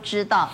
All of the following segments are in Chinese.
知道，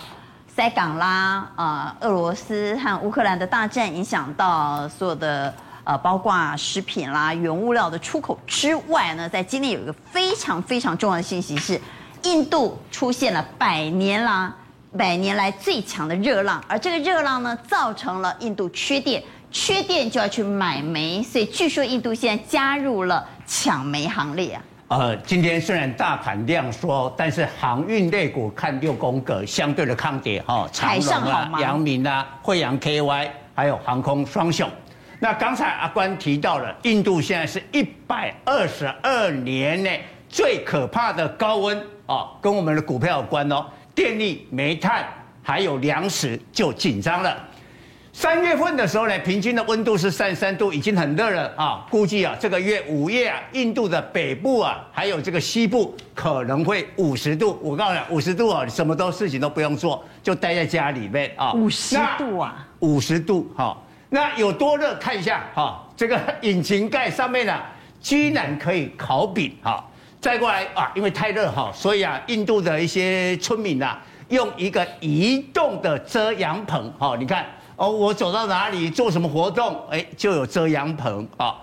塞港啦，呃，俄罗斯和乌克兰的大战影响到所有的呃，包括食品啦、原物料的出口之外呢，在今天有一个非常非常重要的信息是，印度出现了百年啦。百年来最强的热浪，而这个热浪呢，造成了印度缺电，缺电就要去买煤，所以据说印度现在加入了抢煤行列啊。呃，今天虽然大盘量缩，但是航运类股看六宫格相对的抗跌哈，长荣啊、阳明啊、惠阳 KY，还有航空双雄。那刚才阿关提到了，印度现在是一百二十二年内最可怕的高温啊，跟我们的股票有关哦。电力、煤炭还有粮食就紧张了。三月份的时候呢，平均的温度是三十三度，已经很热了啊。估计啊，这个月五月啊，印度的北部啊，还有这个西部可能会五十度。我告诉你，五十度啊，你什么都事情都不用做，就待在家里面啊。五十度啊？五十度哈。那有多热？看一下哈，这个引擎盖上面呢，居然可以烤饼哈。再过来啊，因为太热哈，所以啊，印度的一些村民啊，用一个移动的遮阳棚哈，你看哦，我走到哪里做什么活动，哎，就有遮阳棚啊。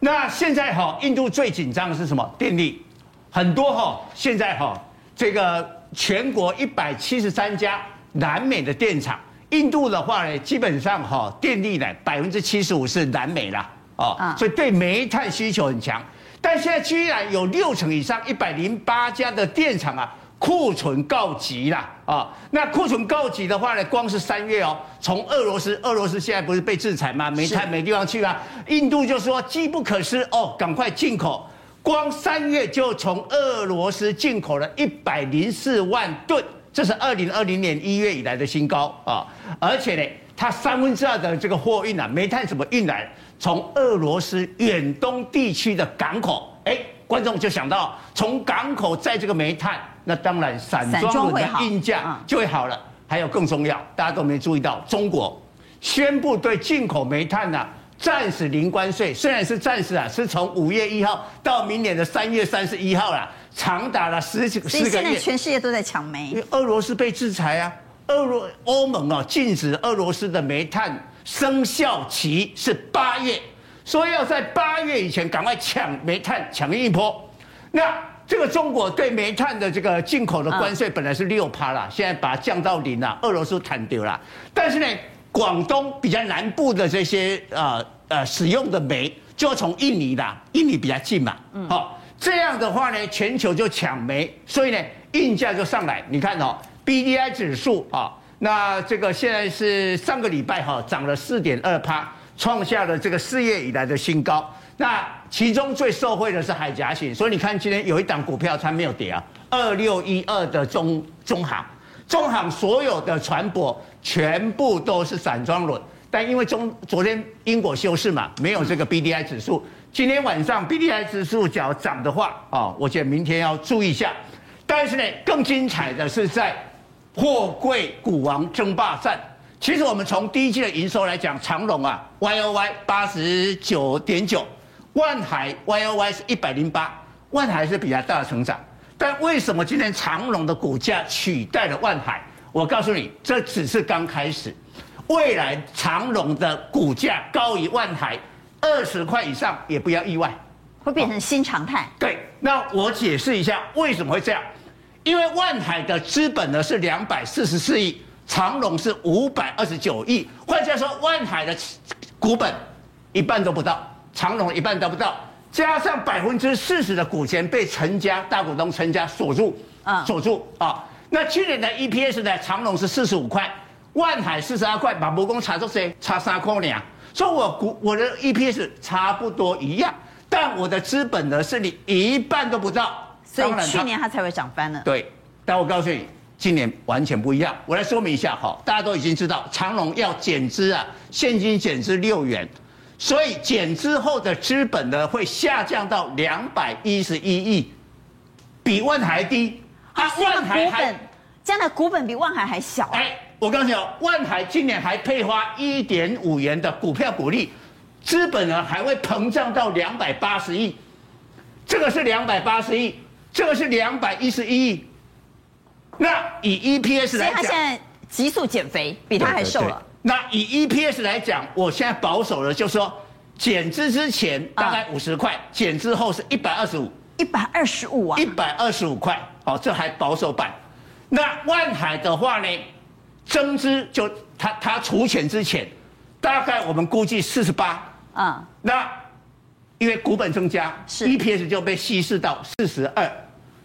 那现在哈，印度最紧张的是什么？电力，很多哈，现在哈，这个全国一百七十三家南美的电厂，印度的话呢，基本上哈，电力呢百分之七十五是南美啦，啊，所以对煤炭需求很强。但现在居然有六成以上一百零八家的电厂啊，库存告急啦啊！那库存告急的话呢，光是三月哦，从俄罗斯，俄罗斯现在不是被制裁吗？煤炭没地方去啊，印度就说机不可失哦，赶快进口。光三月就从俄罗斯进口了一百零四万吨，这是二零二零年一月以来的新高啊！而且呢，它三分之二的这个货运啊，煤炭怎么运来？从俄罗斯远东地区的港口，哎，观众就想到从港口在这个煤炭，那当然散装的运价就会好了。还有更重要，大家都没注意到，中国宣布对进口煤炭呢暂时零关税，虽然是暂时啊，是从五月一号到明年的三月三十一号啦，长达了十几个月。现在全世界都在抢煤，因为俄罗斯被制裁啊，俄罗欧盟啊禁止俄罗斯的煤炭。生效期是八月，所以要在八月以前赶快抢煤炭，抢一波。那这个中国对煤炭的这个进口的关税本来是六趴啦，现在把它降到零了，俄罗斯谈丢了。但是呢，广东比较南部的这些呃呃使用的煤就要从印尼啦，印尼比较近嘛，好，这样的话呢，全球就抢煤，所以呢，运价就上来。你看哦，BDI 指数啊。那这个现在是上个礼拜哈涨了四点二趴，创下了这个四月以来的新高。那其中最受惠的是海峡型，所以你看今天有一档股票它没有跌啊，二六一二的中中航，中航所有的船舶全部都是散装轮，但因为中昨天英国休市嘛，没有这个 BDI 指数，今天晚上 BDI 指数只要涨的话啊，我觉得明天要注意一下。但是呢，更精彩的是在。货柜股王争霸战，其实我们从第一季的营收来讲，长荣啊，Y O Y 八十九点九，万海 Y O Y 是一百零八，万海是比较大的成长。但为什么今天长荣的股价取代了万海？我告诉你，这只是刚开始，未来长荣的股价高于万海二十块以上，也不要意外，会变成新常态。对，那我解释一下为什么会这样。因为万海的资本呢是两百四十四亿，长荣是五百二十九亿，换句话说，万海的股本一半都不到，长荣一半都不到，加上百分之四十的股权被陈家大股东陈家锁住，啊，锁住啊。那去年的 EPS 呢，长荣是四十五块，万海四十二块，把母公差多少？差三块两，所以我股我的 EPS 差不多一样，但我的资本呢是你一半都不到。所以去年它才会涨翻呢。对，但我告诉你，今年完全不一样。我来说明一下哈，大家都已经知道，长荣要减资啊，现金减资六元，所以减资后的资本呢会下降到两百一十一亿，比万海还低。啊，万海还将来股本比万海还小。哎，我告诉你哦，万海今年还配发一点五元的股票股利，资本呢还会膨胀到两百八十亿，这个是两百八十亿。这个是两百一十一亿，那以 EPS 来讲，他现在急速减肥，比他还瘦了。那以 EPS 来讲，我现在保守的就是说，减资之前大概五十块，减资后是一百二十五。一百二十五啊！一百二十五块，好，这还保守版。那万海的话呢，增资就他他除权之前，大概我们估计四十八。嗯。那因为股本增加，是 EPS 就被稀释到四十二，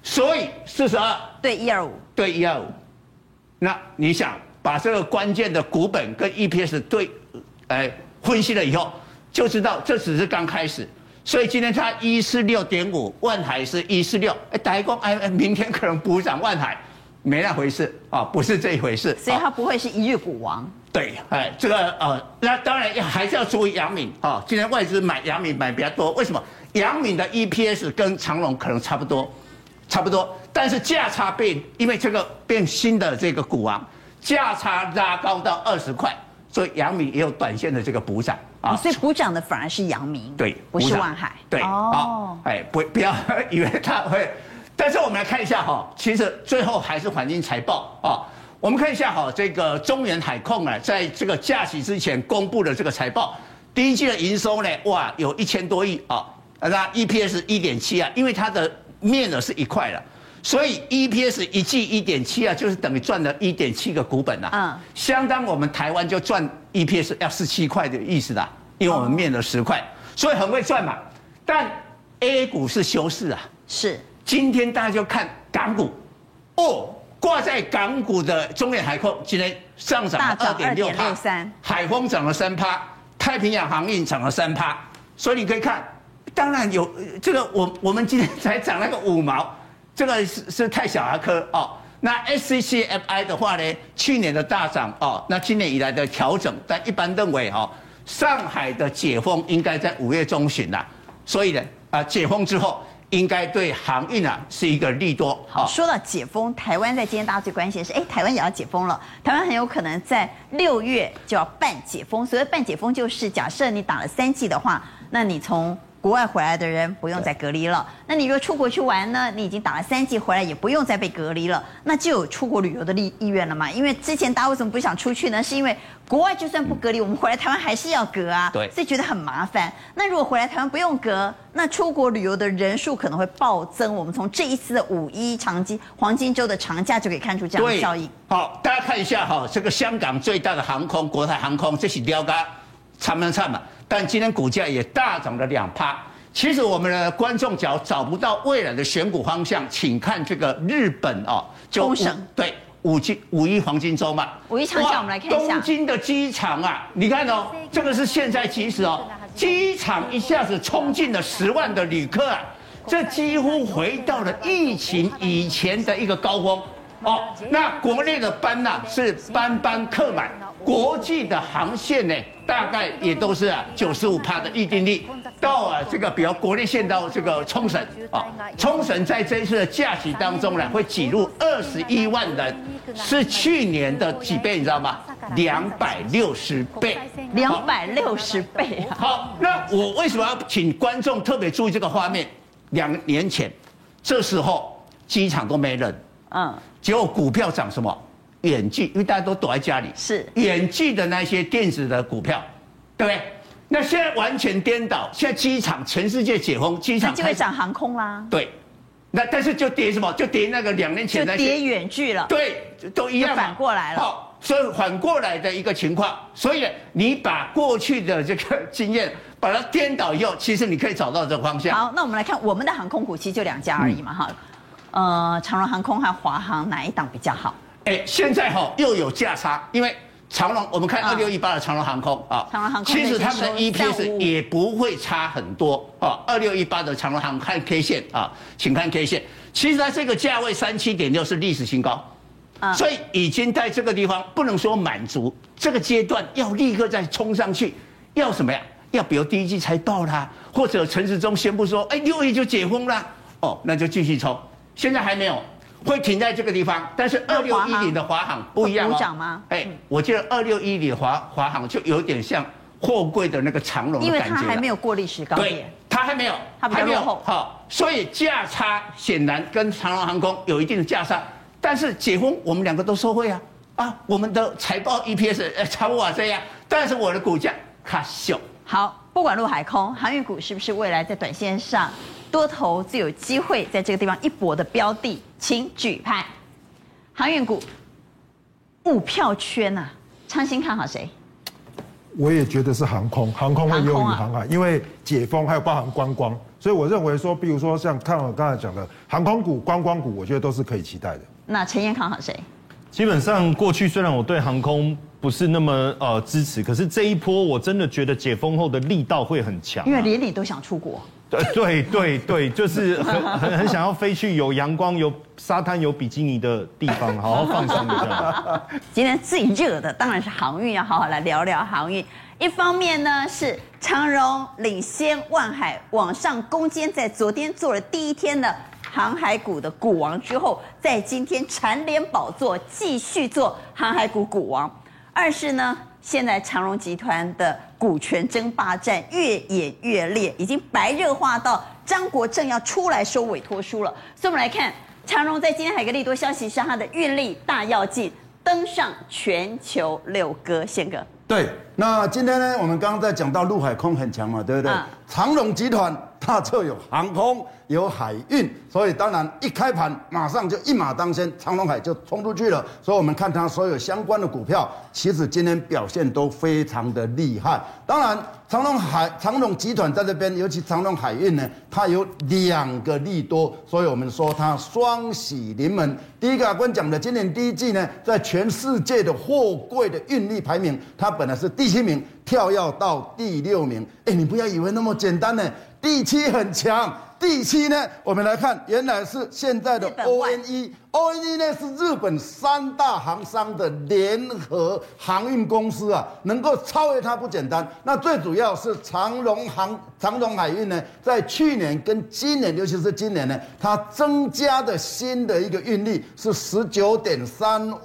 所以四十二对一二五对一二五。那你想把这个关键的股本跟 EPS 对，哎，分析了以后，就知道这只是刚开始。所以今天它一四六点五，万海是一四六，哎，打一工哎，明天可能补涨万海，没那回事啊，不是这一回事。所以它不会是一日股王。对，哎，这个呃，那当然还是要注意杨敏啊。今天外资买杨敏买比较多，为什么？杨敏的 EPS 跟长荣可能差不多，差不多，但是价差变，因为这个变新的这个股王，价差拉高到二十块。所以阳明也有短线的这个补涨啊，所以补涨的反而是阳明，对，不是万海，对，哦，哎，不不要 以为他会，但是我们来看一下哈，其实最后还是环境财报啊。我们看一下哈，这个中原海控啊，在这个假期之前公布的这个财报，第一季的营收呢，哇，有一千多亿啊，那 EPS 一点七啊，因为它的面额是一块了。所以 EPS 一季一点七啊，就是等于赚了一点七个股本啊，嗯，相当我们台湾就赚 EPS 要十七块的意思啦，因为我们面了十块，所以很会赚嘛。但 A 股是休市啊，是。今天大家就看港股，哦，挂在港股的中远海控今天上涨了二点六趴，海丰涨了三趴，太平洋航运涨了三趴，所以你可以看，当然有这个我我们今天才涨了个五毛。这个是是太小儿科哦。那 SCCFI 的话呢，去年的大涨哦，那今年以来的调整，但一般认为哦，上海的解封应该在五月中旬啦，所以呢啊，解封之后应该对航运啊是一个利多。好，说到解封，台湾在今天大家最关心的是，哎，台湾也要解封了，台湾很有可能在六月就要办解封。所谓办解封，就是假设你打了三剂的话，那你从国外回来的人不用再隔离了。那你若出国去玩呢？你已经打了三剂回来，也不用再被隔离了，那就有出国旅游的意意愿了嘛？因为之前大家为什么不想出去呢？是因为国外就算不隔离，我们回来台湾还是要隔啊，对，所以觉得很麻烦。那如果回来台湾不用隔，那出国旅游的人数可能会暴增。我们从这一次的五一长金黄金周的长假就可以看出这样的效应。好，大家看一下哈，这个香港最大的航空国泰航空，这是标杆，长不长嘛？但今天股价也大涨了两趴。其实我们的观众只要找不到未来的选股方向，请看这个日本哦，就五对五金五一黄金周嘛。五一长假，我们来看一下。东京的机场啊，你看哦，这个是现在即时哦，机场一下子冲进了十万的旅客啊，这几乎回到了疫情以前的一个高峰哦。那国内的班呐是班班客满。国际的航线呢，大概也都是啊九十五趴的预定率，到啊这个比如国内线到这个冲绳啊，冲绳在这一次的假期当中呢，会挤入二十一万人，是去年的几倍，你知道吗？两百六十倍，两百六十倍啊！好，那我为什么要请观众特别注意这个画面？两年前，这时候机场都没人，嗯，结果股票涨什么？远距，因为大家都躲在家里，是远距的那些电子的股票，对不对？那现在完全颠倒，现在机场全世界解封，机场就会涨航空啦。对，那但是就跌什么？就跌那个两年前那些就跌远距了。对，都一样，反过来了。好，所以反过来的一个情况，所以你把过去的这个经验把它颠倒以后，其实你可以找到这个方向。好，那我们来看我们的航空股，其实就两家而已嘛，哈、嗯，呃，长荣航空和华航哪一档比较好？哎，现在哈又有价差，因为长龙，我们看二六一八的长龙航空啊，长龙航空其实他们的 EPS 也不会差很多啊。二六一八的长龙航空看 K 线啊，请看 K 线，其实它这个价位三七点六是历史新高，所以已经在这个地方不能说满足，这个阶段要立刻再冲上去，要什么呀？要比如第一季财报啦，或者陈时中宣布说，哎，六月就解封啦，哦，那就继续冲，现在还没有。会停在这个地方，但是二六一零的华航不一样哦。涨吗？哎，我记得二六一零华华航就有点像货柜的那个长龙的感觉。因为它还没有过历史高点。对，它还没有，它还没有。好，所以价差显然跟长龙航空有一定的价差，但是解封，我们两个都受惠啊啊！我们的财报 EPS 呃超我这样，但是我的股价卡小。好，不管陆海空航运股是不是未来在短线上多头最有机会在这个地方一搏的标的，请举牌。航运股股票圈呐、啊，昌兴看好谁？我也觉得是航空，航空会优于航海，因为解封还有包含观光，所以我认为说，比如说像看我刚才讲的航空股、观光股，我觉得都是可以期待的。那陈彦看好谁？基本上过去虽然我对航空不是那么呃支持，可是这一波我真的觉得解封后的力道会很强，啊，因为连你都想出国。对对对对，就是很很很想要飞去有阳光、有沙滩、有比基尼的地方，好好放松一下。今天最热的当然是航运，要好好来聊聊航运。一方面呢是长荣领先万海往上攻坚，在昨天做了第一天的航海股的股王之后，在今天蝉联宝座，继续做航海股股王。二是呢，现在长荣集团的股权争霸战越演越烈，已经白热化到张国正要出来收委托书了。所以，我们来看长荣在今天还有个利多消息，是它的运力大跃进，登上全球六哥，宪哥。对，那今天呢，我们刚刚在讲到陆海空很强嘛，对不对？啊、长荣集团它就有航空，有海运，所以当然一开盘马上就一马当先，长隆海就冲出去了。所以我们看它所有相关的股票，其实今天表现都非常的厉害。当然。长隆海、长隆集团在这边，尤其长隆海运呢，它有两个利多，所以我们说它双喜临门。第一个阿关讲的，今年第一季呢，在全世界的货柜的运力排名，它本来是第七名，跳跃到第六名。哎，你不要以为那么简单呢，第七很强。第七呢，我们来看，原来是现在的 ONE，ONE 呢是日本三大航商的联合航运公司啊，能够超越它不简单。那最主要是长荣航、长荣海运呢，在去年跟今年，尤其是今年呢，它增加的新的一个运力是十九点三万。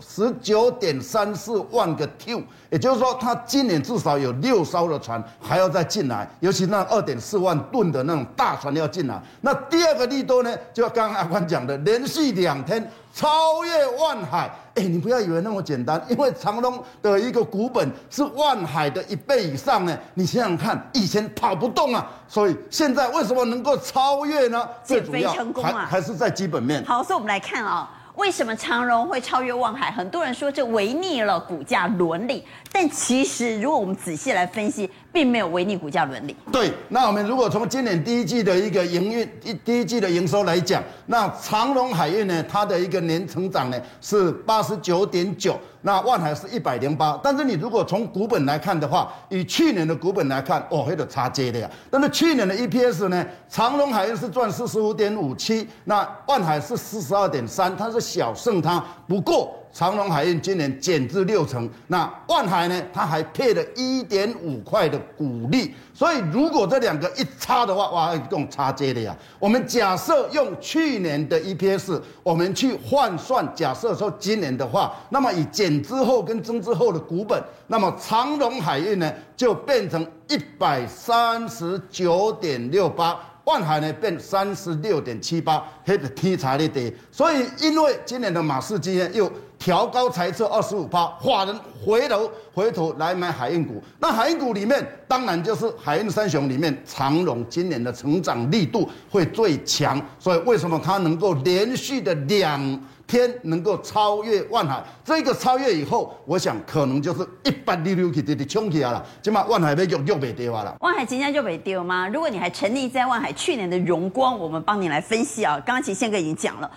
十九点三四万个 Q，也就是说，它今年至少有六艘的船还要再进来，尤其那二点四万吨的那种大船要进来。那第二个利多呢，就刚刚阿宽讲的，连续两天超越万海。哎，你不要以为那么简单，因为长隆的一个股本是万海的一倍以上呢。你想想看，以前跑不动啊，所以现在为什么能够超越呢？减肥成功啊，还还是在基本面。好，所以我们来看啊、哦。为什么长荣会超越万海？很多人说这违逆了股价伦理，但其实如果我们仔细来分析，并没有违逆股价伦理。对，那我们如果从今年第一季的一个营运、一第一季的营收来讲，那长荣海运呢，它的一个年成长呢是八十九点九。那万海是一百零八，但是你如果从股本来看的话，以去年的股本来看，哦，还有差接的呀。但是去年的 EPS 呢，长荣海运是赚四十五点五七，那万海是四十二点三，它是小胜它，不过。长隆海运今年减至六成，那万海呢？它还配了一点五块的股利，所以如果这两个一差的话，哇，一共差接的呀。我们假设用去年的 EPS，我们去换算，假设说今年的话，那么以减之后跟增之后的股本，那么长隆海运呢就变成一百三十九点六八。万海呢变三十六点七八，黑的天差的跌，所以因为今年的马士基呢又调高财测二十五趴，法人回头回头来买海运股，那海运股里面当然就是海运三雄里面长荣今年的成长力度会最强，所以为什么它能够连续的两天能够超越万海，这个超越以后，我想可能就是一百六六起的的冲起来了，起码万海被又又被丢了。万海今天就被丢吗？如果你还沉溺在万海去年的荣光，我们帮你来分析啊。刚刚其宪哥已经讲了，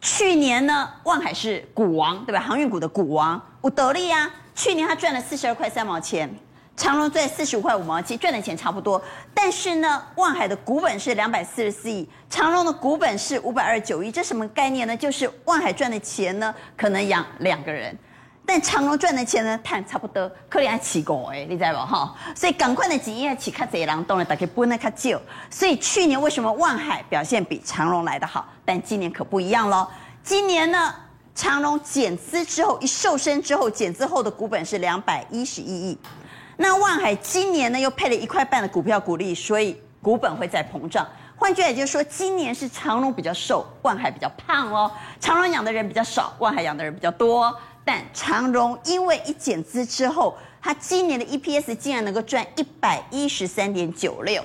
去年呢，万海是股王，对吧？航运股的股王，我得利啊。去年他赚了四十二块三毛钱。长隆赚四十五块五毛七，赚的钱差不多，但是呢，万海的股本是两百四十四亿，长隆的股本是五百二十九亿，这什么概念呢？就是万海赚的钱呢，可能养两个人，但长荣赚的钱呢，摊差不多，可能还起高哎，你知道不哈？所以赶快的经验起卡贼狼，当然大家不能卡旧。所以去年为什么万海表现比长荣来得好？但今年可不一样喽，今年呢，长荣减资之后一瘦身之后，减资后的股本是两百一十一亿。那万海今年呢又配了一块半的股票股利，所以股本会再膨胀。换句话也就是说，今年是长荣比较瘦，万海比较胖哦。长荣养的人比较少，万海养的人比较多。但长荣因为一减资之后，它今年的 EPS 竟然能够赚一百一十三点九六，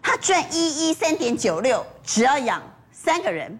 它赚一一三点九六，只要养三个人。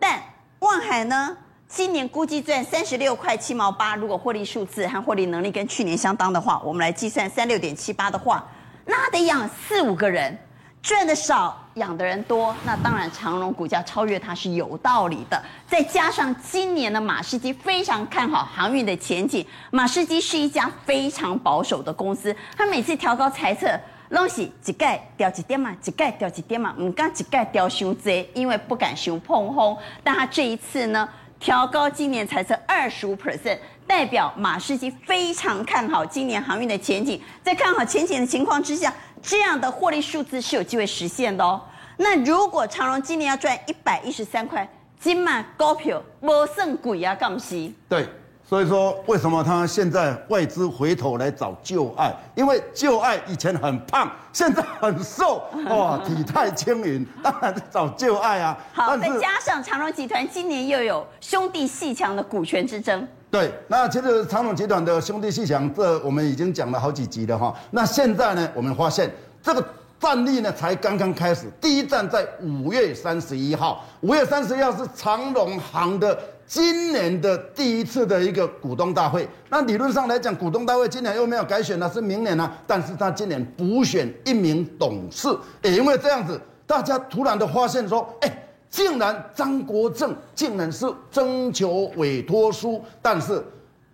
但望海呢，今年估计赚三十六块七毛八。如果获利数字和获利能力跟去年相当的话，我们来计算三六点七八的话，那得养四五个人。赚的少，养的人多，那当然长荣股价超越它是有道理的。再加上今年的马士基非常看好航运的前景，马士基是一家非常保守的公司，他每次调高财测，东西一盖掉几点嘛，一盖掉几点嘛，唔敢一盖掉伤济，因为不敢伤碰轰。但他这一次呢，调高今年财测二十五 percent，代表马士基非常看好今年航运的前景。在看好前景的情况之下。这样的获利数字是有机会实现的哦。那如果长荣今年要赚一百一十三块，金马高票不胜鬼啊，干西？对，所以说为什么他现在外资回头来找旧爱？因为旧爱以前很胖，现在很瘦，哇，体态轻盈，当然是找旧爱啊。好，再加上长荣集团今年又有兄弟鬩墙的股权之争。对，那其实长荣集团的兄弟鬩墙，这我们已经讲了好几集了哈。那现在呢，我们发现这个战力呢才刚刚开始。第一站在五月三十一号，五月三十一号是长荣行的今年的第一次的一个股东大会。那理论上来讲，股东大会今年又没有改选了，是明年呢。但是他今年补选一名董事，也因为这样子，大家突然的发现说，哎。竟然张国政竟然是征求委托书，但是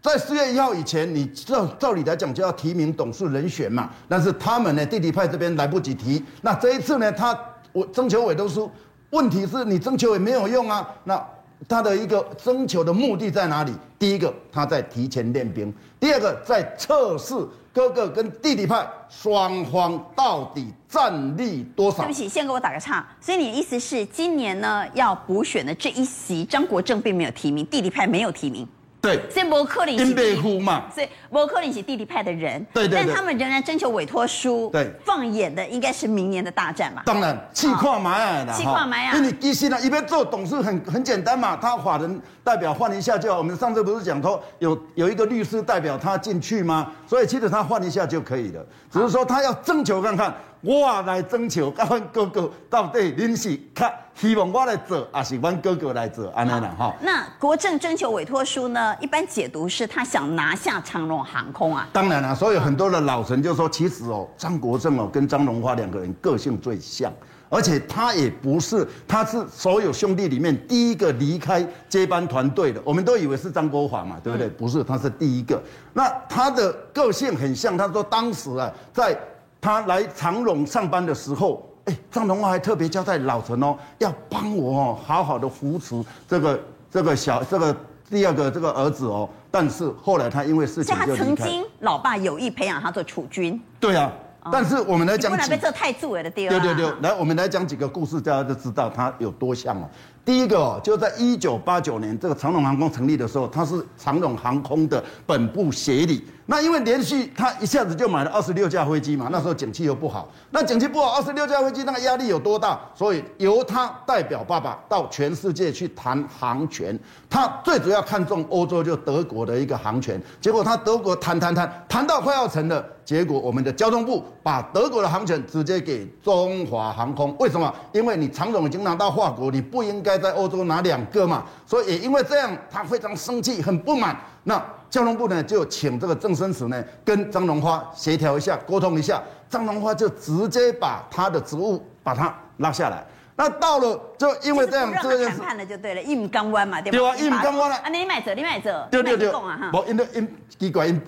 在四月一号以前，你照照理来讲就要提名董事人选嘛。但是他们呢，弟弟派这边来不及提。那这一次呢，他我征求委托书，问题是你征求也没有用啊。那他的一个征求的目的在哪里？第一个，他在提前练兵；第二个，在测试。哥哥跟弟弟派双方到底战力多少？对不起，先给我打个岔。所以你的意思是，今年呢要补选的这一席，张国政并没有提名，弟弟派没有提名。对，所以伯克林是所以伯克林是弟弟派的人，对对，但他们仍然征求委托书，对，放眼的应该是明年的大战嘛。当然，气跨埋啊，气跨埋啊，因为你一心呢，一边做董事很很简单嘛，他法人代表换一下就好。我们上次不是讲说有有一个律师代表他进去吗？所以其实他换一下就可以了，只是说他要征求看看。我来征求，甲阮哥哥到底恁是较希望我来做，还是阮哥哥来做？安尼啦，哈。那国政征求委托书呢？一般解读是他想拿下长荣航空啊。当然啦，所以很多的老臣就说，其实哦，张国政哦跟张荣华两个人个性最像，而且他也不是，他是所有兄弟里面第一个离开接班团队的。我们都以为是张国华嘛，对不对？不是，他是第一个。那他的个性很像，他说当时啊，在。他来长荣上班的时候，哎，张荣华还特别交代老陈哦，要帮我哦，好好的扶持这个这个小这个第二个这个儿子哦。但是后来他因为事情就。他曾经老爸有意培养他做储君。对啊，但是我们来讲，不能被这太作为的第二。对对对，来我们来讲几个故事，大家就知道他有多像了。第一个，就在一九八九年这个长荣航空成立的时候，它是长荣航空的本部协理。那因为连续他一下子就买了二十六架飞机嘛，那时候景气又不好，那景气不好，二十六架飞机那个压力有多大？所以由他代表爸爸到全世界去谈航权，他最主要看中欧洲就德国的一个航权，结果他德国谈谈谈谈到快要成了，结果我们的交通部把德国的航权直接给中华航空，为什么？因为你长荣经拿到法国，你不应该在欧洲拿两个嘛，所以也因为这样，他非常生气，很不满。那交通部呢，就请这个郑生慈呢，跟张荣发协调一下，沟通一下，张荣发就直接把他的职务把他拉下来。那到了，就因为这样，这件事谈判了就对了，一唔干弯嘛，对吧？对啊，一唔干弯了。啊，你买走，你买走，对对对，不，因为因奇怪，因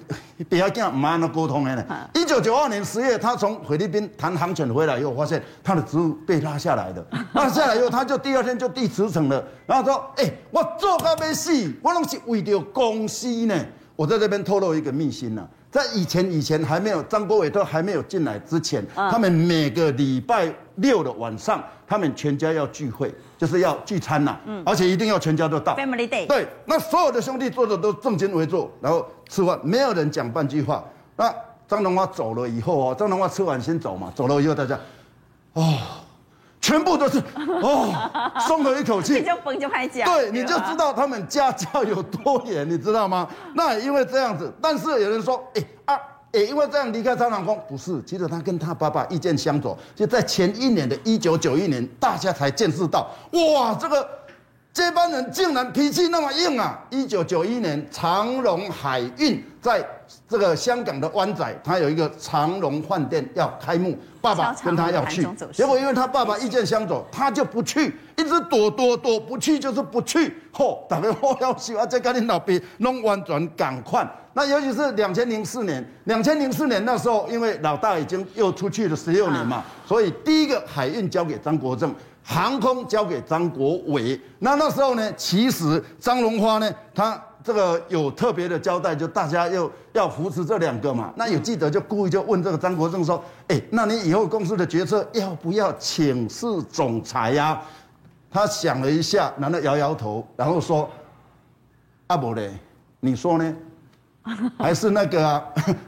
底下跟唔安那沟通的呢。一九九二年十月，他从菲律宾谈航权回来以后，发现他的职务被拉下来的。拉下来以后，他就第二天就递辞呈了，然后说：“哎、欸，我做到要死，我拢是为了公司呢。”我在这边透露一个秘辛呢，在以前以前还没有张国伟都还没有进来之前，他们每个礼拜六的晚上。他们全家要聚会，就是要聚餐呐，嗯，而且一定要全家都到。Family Day。对，那所有的兄弟坐着都正襟危坐，然后吃饭，没有人讲半句话。那张荣发走了以后哦，张荣发吃完先走嘛，走了以后大家，哦，全部都是哦，松了一口气，你就崩就拍假，对，你就知道他们家教有多严，你知道吗？那也因为这样子，但是有人说，哎啊，也，因为这样离开长荣航空，不是，其实他跟他爸爸意见相左，就在前一年的一九九一年，大家才见识到，哇，这个。接班人竟然脾气那么硬啊！一九九一年，长荣海运在这个香港的湾仔，他有一个长荣饭店要开幕，爸爸跟他要去，结果因为他爸爸意见相左，他就不去，一直躲躲躲，不去就是不去。嚯，大家好要死啊！这跟你老爸弄完全赶快。那尤其是两千零四年，两千零四年那时候，因为老大已经又出去了十六年嘛，所以第一个海运交给张国政。航空交给张国伟，那那时候呢，其实张荣发呢，他这个有特别的交代，就大家又要扶持这两个嘛。那有记者就故意就问这个张国政说：“哎，那你以后公司的决策要不要请示总裁呀、啊？”他想了一下，然后摇摇头，然后说：“阿伯嘞，你说呢？” 还是那个啊，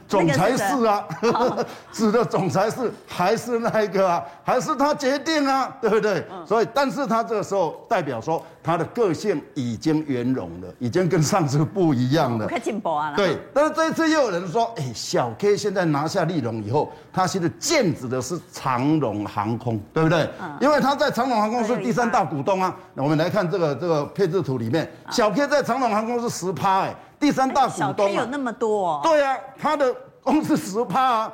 总裁室啊，指的总裁室还是那个啊，还是他决定啊，对不对？所以，但是他这个时候代表说，他的个性已经圆融了，已经跟上次不一样了。快进步啊！对，但是这一次又有人说，哎，小 K 现在拿下立荣以后，他现在剑指的是长荣航空，对不对？因为他在长荣航空是第三大股东啊。那我们来看这个这个配置图里面，小 K 在长荣航空是十趴哎。第三大股东、啊，有那么多、哦？对啊，他的公司十趴啊。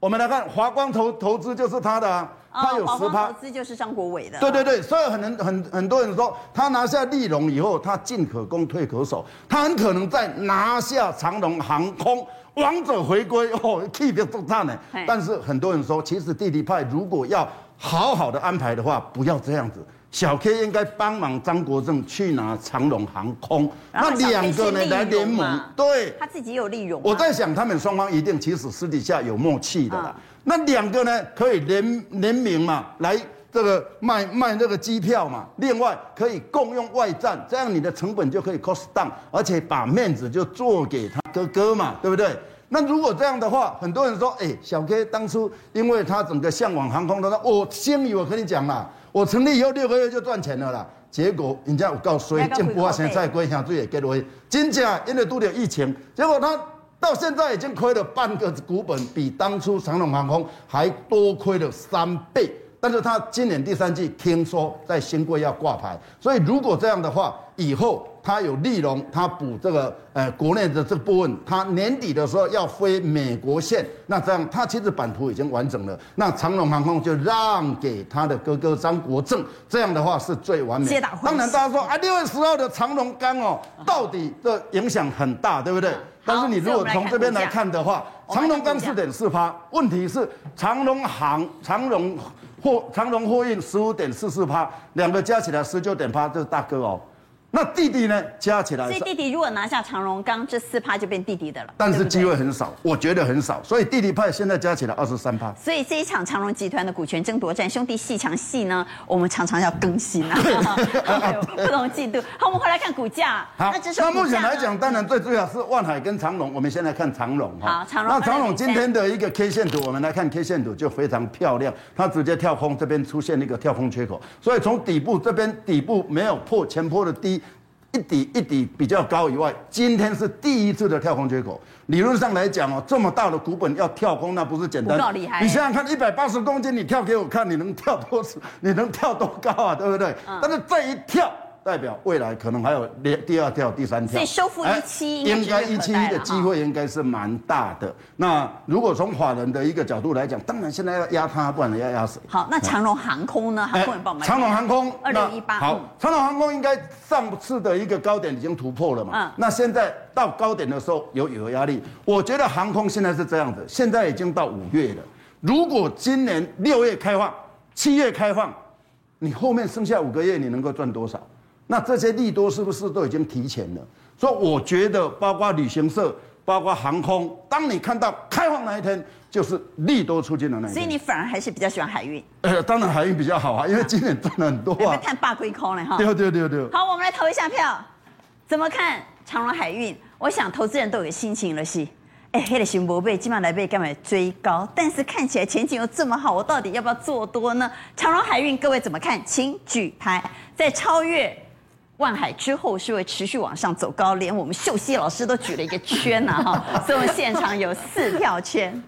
我们来看华光投投资就是他的啊，他有十趴。投资就是张国伟的。对对对，所以很很很多人说，他拿下立荣以后，他进可攻退可守，他很可能在拿下长龙航空，王者回归 哦，气别都炸呢。但是很多人说，其实弟弟派如果要好好的安排的话，不要这样子。小 K 应该帮忙张国政去拿长荣航空，那两个呢来联盟，对，他自己有利用。我在想，他们双方一定其实私底下有默契的啦。那两个呢可以联联名嘛，来这个卖卖这个机票嘛，另外可以共用外站，这样你的成本就可以 cost down，而且把面子就做给他哥哥嘛，对不对？那如果这样的话，很多人说，哎，小 K 当初因为他整个向往航空他说，我先语我跟你讲啦。我成立以后六个月就赚钱了啦，结果人家有告衰，进步啊，现在归乡最也给了真正，因为都有疫情，结果他到现在已经亏了半个股本，比当初长隆航空还多亏了三倍。但是他今年第三季听说在新贵要挂牌，所以如果这样的话，以后他有利荣，他补这个呃国内的这个部分，他年底的时候要飞美国线，那这样他其实版图已经完整了，那长荣航空就让给他的哥哥张国正，这样的话是最完美。当然大家说啊，六月十号的长荣刚哦，到底的影响很大，对不对？但是你如果从这边来看的话，长荣刚四点四趴，问题是长荣航长荣。货长荣货运十五点四四趴，两个加起来十九点八，这是大哥哦。那弟弟呢？加起来，所以弟弟如果拿下长荣刚，这四趴就变弟弟的了。但是机会很少，我觉得很少。所以弟弟派现在加起来二十三趴。所以这一场长荣集团的股权争夺战，兄弟鬩墙戏呢，我们常常要更新啊，不同季度。好，我们回来看股价。好，那这是那目前来讲，当然最重要是万海跟长荣。我们先来看长荣哈。好，长荣。那长荣今天的一个 K 线图，我们来看 K 线图就非常漂亮，它直接跳空，这边出现一个跳空缺口，所以从底部这边底部没有破前坡的低。一底一底比较高以外，今天是第一次的跳空缺口。理论上来讲哦，这么大的股本要跳空，那不是简单。厉害。你想想看，一百八十公斤，你跳给我看，你能跳多次？你能跳多高啊？对不对？嗯。但是这一跳。代表未来可能还有第第二跳、第三跳，所以收复一七一应该一七一的机会应该是蛮大的。那如果从法人的一个角度来讲，当然现在要压它，不然要压谁？好，那长荣航空呢？航空也报长荣航空二六一八。好，长荣航空应该上次的一个高点已经突破了嘛？嗯。那现在到高点的时候有有压力，我觉得航空现在是这样子，现在已经到五月了。如果今年六月开放，七月开放，你后面剩下五个月你能够赚多少？那这些利多是不是都已经提前了？所以我觉得，包括旅行社，包括航空，当你看到开放那一天，就是利多出尽的那一天。所以你反而还是比较喜欢海运？呃，当然海运比较好啊，因为今年赚了很多啊。看霸归空了哈。对对对对。好，我们来投一下票，怎么看长荣海运？我想投资人都有心情了，是。哎，黑的熊博贝今晚来被干嘛追高？但是看起来前景又这么好，我到底要不要做多呢？长荣海运各位怎么看？请举牌，在超越万海之后是会持续往上走高，连我们秀熙老师都举了一个圈呐哈，所以我们现场有四票圈。